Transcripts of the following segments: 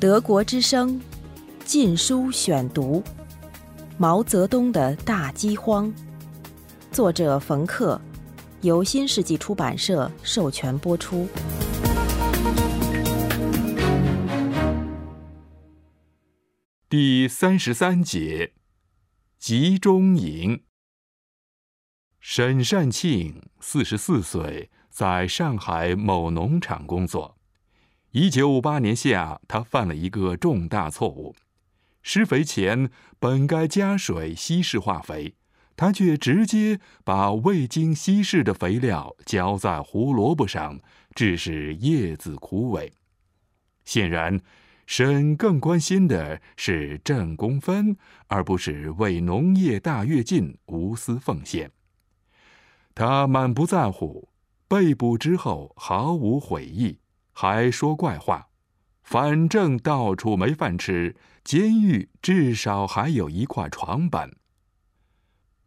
德国之声《禁书选读》：毛泽东的大饥荒，作者冯克，由新世纪出版社授权播出。第三十三节，集中营。沈善庆四十四岁，在上海某农场工作。一九五八年夏，他犯了一个重大错误。施肥前本该加水稀释化肥，他却直接把未经稀释的肥料浇在胡萝卜上，致使叶子枯萎。显然，沈更关心的是挣工分，而不是为农业大跃进无私奉献。他满不在乎，被捕之后毫无悔意。还说怪话，反正到处没饭吃，监狱至少还有一块床板。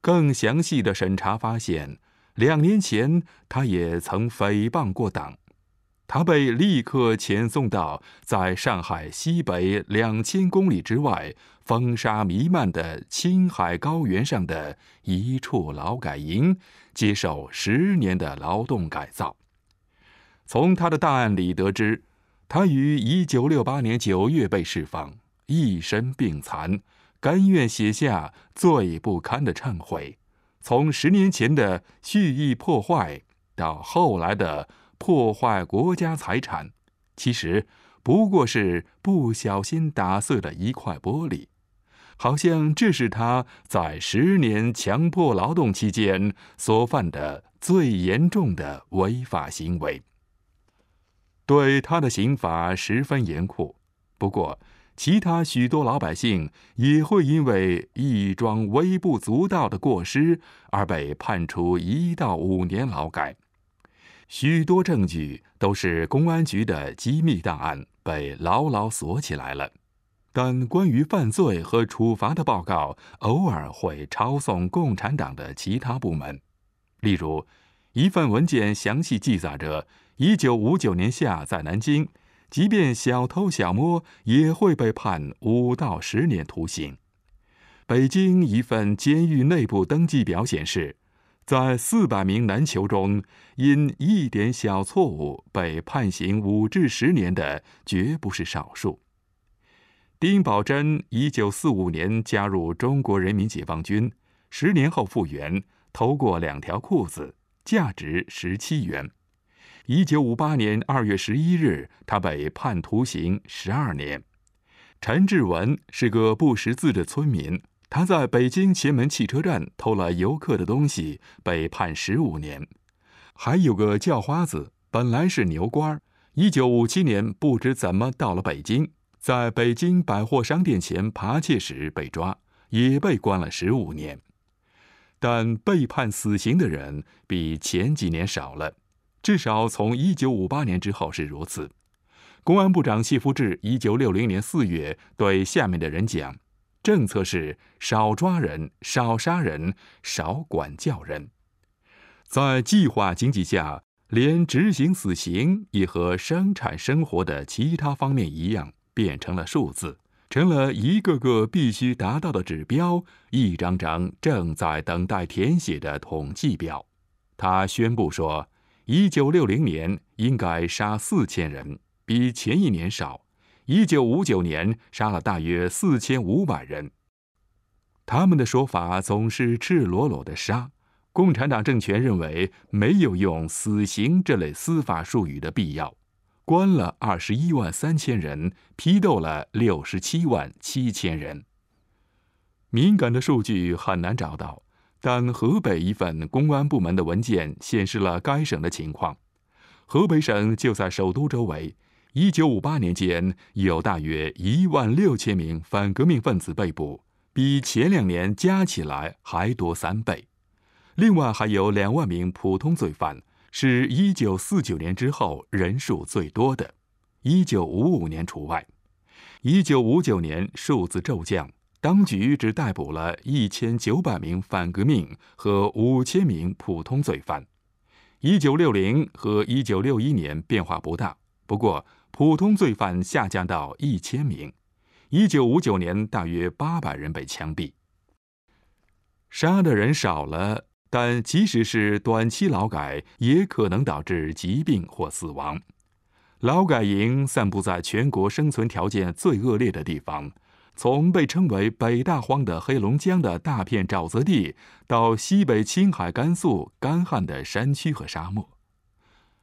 更详细的审查发现，两年前他也曾诽谤过党。他被立刻遣送到在上海西北两千公里之外、风沙弥漫的青海高原上的一处劳改营，接受十年的劳动改造。从他的档案里得知，他于一九六八年九月被释放，一身病残，甘愿写下最不堪的忏悔。从十年前的蓄意破坏，到后来的破坏国家财产，其实不过是不小心打碎了一块玻璃，好像这是他在十年强迫劳动期间所犯的最严重的违法行为。对他的刑罚十分严酷，不过其他许多老百姓也会因为一桩微不足道的过失而被判处一到五年劳改。许多证据都是公安局的机密档案被牢牢锁起来了，但关于犯罪和处罚的报告偶尔会抄送共产党的其他部门，例如一份文件详细记载着。一九五九年夏，在南京，即便小偷小摸，也会被判五到十年徒刑。北京一份监狱内部登记表显示，在四百名男囚中，因一点小错误被判刑五至十年的绝不是少数。丁宝桢一九四五年加入中国人民解放军，十年后复员，偷过两条裤子，价值十七元。一九五八年二月十一日，他被判徒刑十二年。陈志文是个不识字的村民，他在北京前门汽车站偷了游客的东西，被判十五年。还有个叫花子，本来是牛倌一九五七年不知怎么到了北京，在北京百货商店前扒窃时被抓，也被关了十五年。但被判死刑的人比前几年少了。至少从一九五八年之后是如此。公安部长谢福治一九六零年四月对下面的人讲：“政策是少抓人、少杀人、少管教人。”在计划经济下，连执行死刑也和生产生活的其他方面一样，变成了数字，成了一个个必须达到的指标，一张张正在等待填写的统计表。他宣布说。一九六零年应该杀四千人，比前一年少。一九五九年杀了大约四千五百人。他们的说法总是赤裸裸的杀。共产党政权认为没有用死刑这类司法术语的必要，关了二十一万三千人，批斗了六十七万七千人。敏感的数据很难找到。但河北一份公安部门的文件显示了该省的情况。河北省就在首都周围。一九五八年间，有大约一万六千名反革命分子被捕，比前两年加起来还多三倍。另外还有两万名普通罪犯，是一九四九年之后人数最多的，一九五五年除外。一九五九年数字骤降。当局只逮捕了一千九百名反革命和五千名普通罪犯。一九六零和一九六一年变化不大，不过普通罪犯下降到一千名。一九五九年，大约八百人被枪毙。杀的人少了，但即使是短期劳改，也可能导致疾病或死亡。劳改营散布在全国生存条件最恶劣的地方，从被称为“北大荒”的黑龙江的大片沼泽地，到西北青海、甘肃干旱的山区和沙漠。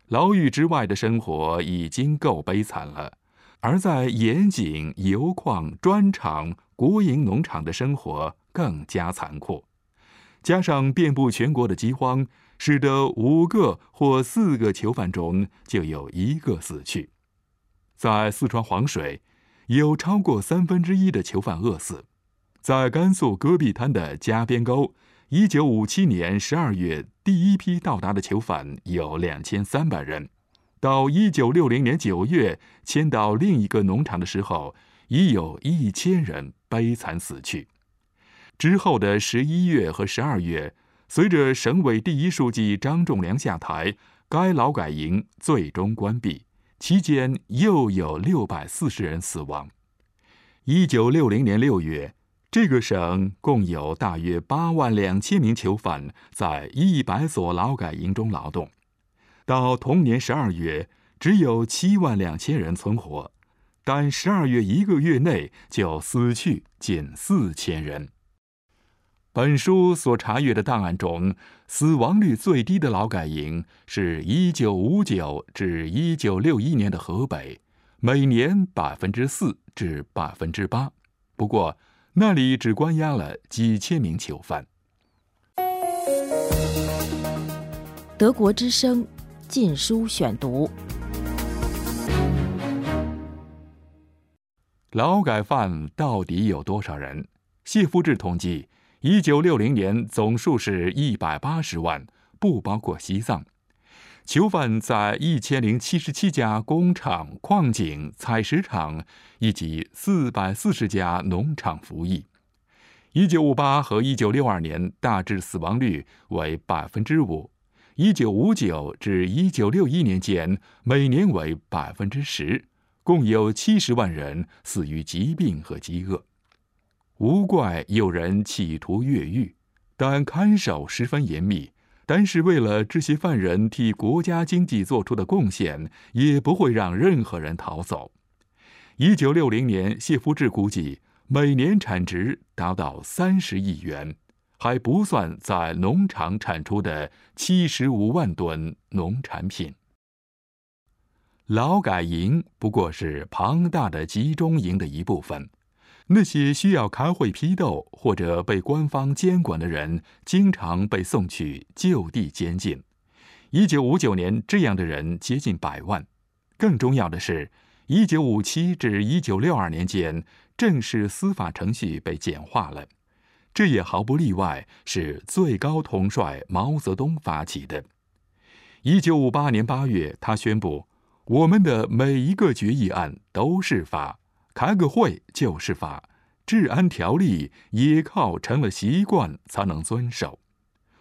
牢狱之外的生活已经够悲惨了，而在盐井、油矿、砖厂、国营农场的生活更加残酷。加上遍布全国的饥荒。使得五个或四个囚犯中就有一个死去。在四川黄水，有超过三分之一的囚犯饿死。在甘肃戈壁滩的加边沟，一九五七年十二月第一批到达的囚犯有两千三百人，到一九六零年九月迁到另一个农场的时候，已有一千人悲惨死去。之后的十一月和十二月。随着省委第一书记张仲良下台，该劳改营最终关闭。期间又有六百四十人死亡。一九六零年六月，这个省共有大约八万两千名囚犯在一百所劳改营中劳动。到同年十二月，只有七万两千人存活，但十二月一个月内就死去近四千人。本书所查阅的档案中，死亡率最低的劳改营是一九五九至一九六一年的河北，每年百分之四至百分之八。不过，那里只关押了几千名囚犯。德国之声《禁书选读》：劳改犯到底有多少人？谢夫治统计。一九六零年总数是一百八十万，不包括西藏。囚犯在一千零七十七家工厂、矿井、采石场以及四百四十家农场服役。一九五八和一九六二年大致死亡率为百分之五，一九五九至一九六一年间每年为百分之十，共有七十万人死于疾病和饥饿。无怪有人企图越狱，但看守十分严密。单是为了这些犯人替国家经济做出的贡献，也不会让任何人逃走。一九六零年，谢夫治估计每年产值达到三十亿元，还不算在农场产出的七十五万吨农产品。劳改营不过是庞大的集中营的一部分。那些需要开会批斗或者被官方监管的人，经常被送去就地监禁。一九五九年，这样的人接近百万。更重要的是，一九五七至一九六二年间，正式司法程序被简化了。这也毫不例外是最高统帅毛泽东发起的。一九五八年八月，他宣布：“我们的每一个决议案都是法。”开个会就是法，治安条例也靠成了习惯才能遵守。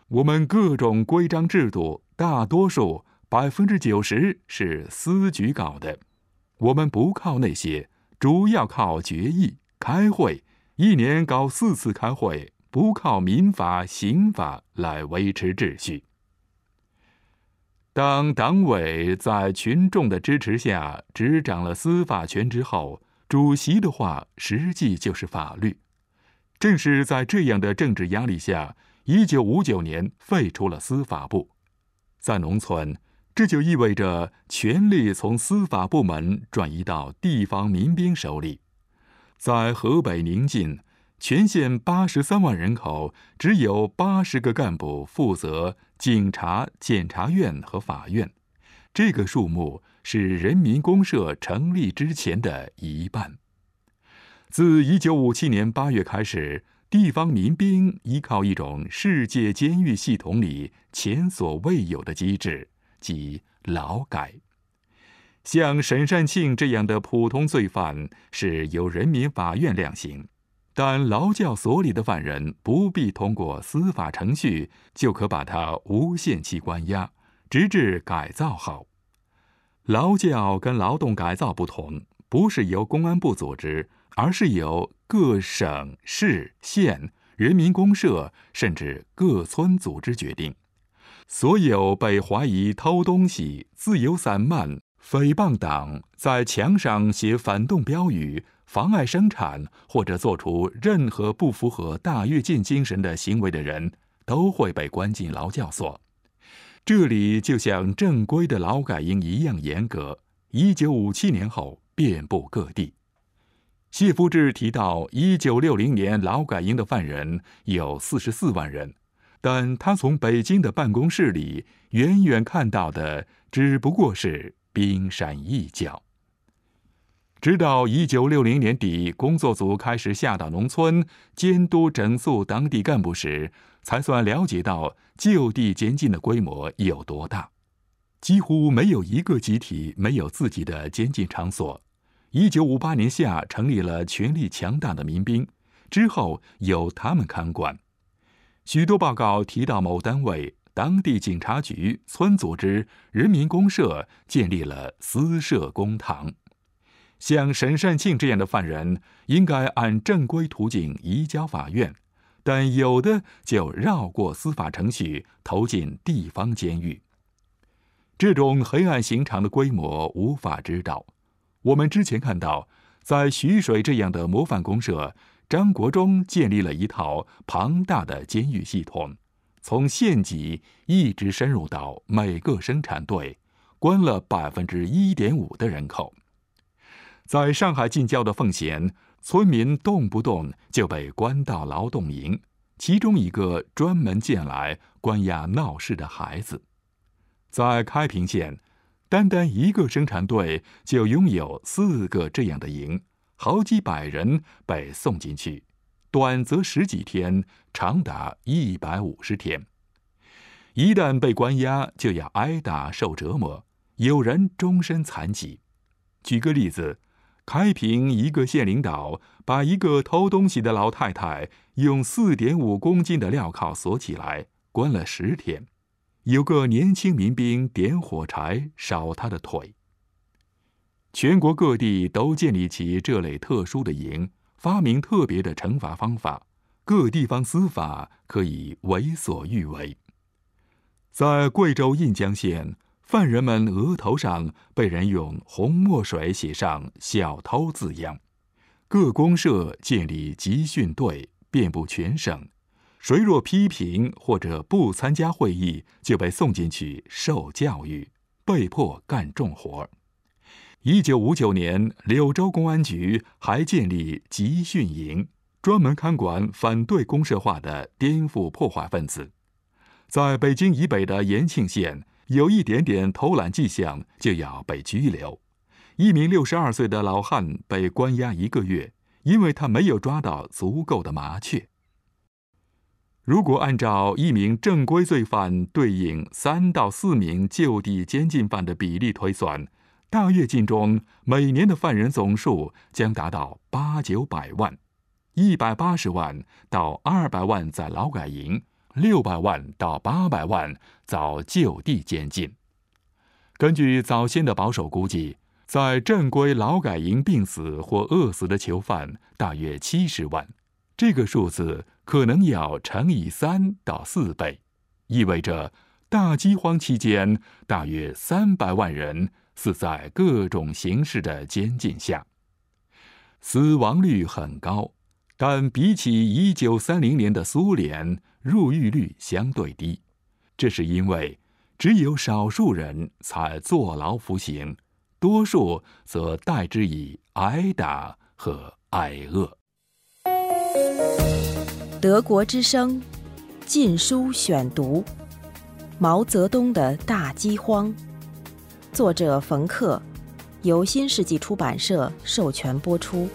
我们各种规章制度，大多数百分之九十是司局搞的。我们不靠那些，主要靠决议、开会。一年搞四次开会，不靠民法、刑法来维持秩序。当党委在群众的支持下执掌了司法权之后。主席的话实际就是法律。正是在这样的政治压力下，一九五九年废除了司法部。在农村，这就意味着权力从司法部门转移到地方民兵手里。在河北宁晋，全县八十三万人口，只有八十个干部负责警察、检察院和法院。这个数目。是人民公社成立之前的一半。自一九五七年八月开始，地方民兵依靠一种世界监狱系统里前所未有的机制，即劳改。像沈善庆这样的普通罪犯是由人民法院量刑，但劳教所里的犯人不必通过司法程序，就可把他无限期关押，直至改造好。劳教跟劳动改造不同，不是由公安部组织，而是由各省市县人民公社甚至各村组织决定。所有被怀疑偷东西、自由散漫、诽谤党、在墙上写反动标语、妨碍生产或者做出任何不符合大跃进精神的行为的人，都会被关进劳教所。这里就像正规的劳改营一样严格。一九五七年后，遍布各地。谢夫志提到，一九六零年劳改营的犯人有四十四万人。但他从北京的办公室里远远看到的，只不过是冰山一角。直到一九六零年底，工作组开始下到农村监督整肃当地干部时，才算了解到就地监禁的规模有多大。几乎没有一个集体没有自己的监禁场所。一九五八年夏成立了权力强大的民兵，之后由他们看管。许多报告提到，某单位、当地警察局、村组织、人民公社建立了私设公堂。像沈善庆这样的犯人，应该按正规途径移交法院，但有的就绕过司法程序，投进地方监狱。这种黑暗刑场的规模无法知道。我们之前看到，在徐水这样的模范公社。张国忠建立了一套庞大的监狱系统，从县级一直深入到每个生产队，关了百分之一点五的人口。在上海近郊的奉贤，村民动不动就被关到劳动营，其中一个专门建来关押闹事的孩子。在开平县，单单一个生产队就拥有四个这样的营。好几百人被送进去，短则十几天，长达一百五十天。一旦被关押，就要挨打受折磨，有人终身残疾。举个例子，开平一个县领导把一个偷东西的老太太用四点五公斤的镣铐锁起来，关了十天。有个年轻民兵点火柴烧他的腿。全国各地都建立起这类特殊的营，发明特别的惩罚方法，各地方司法可以为所欲为。在贵州印江县，犯人们额头上被人用红墨水写上“小偷”字样。各公社建立集训队，遍布全省。谁若批评或者不参加会议，就被送进去受教育，被迫干重活。一九五九年，柳州公安局还建立集训营，专门看管反对公社化的颠覆破坏分子。在北京以北的延庆县，有一点点偷懒迹象就要被拘留。一名六十二岁的老汉被关押一个月，因为他没有抓到足够的麻雀。如果按照一名正规罪犯对应三到四名就地监禁犯的比例推算。大跃进中，每年的犯人总数将达到八九百万，一百八十万到二百万在劳改营，六百万到八百万早就地监禁。根据早先的保守估计，在正规劳改营病死或饿死的囚犯大约七十万，这个数字可能要乘以三到四倍，意味着大饥荒期间大约三百万人。死在各种形式的监禁下，死亡率很高，但比起一九三零年的苏联，入狱率相对低。这是因为只有少数人才坐牢服刑，多数则代之以挨打和挨饿。德国之声，禁书选读，毛泽东的大饥荒。作者冯克，由新世纪出版社授权播出。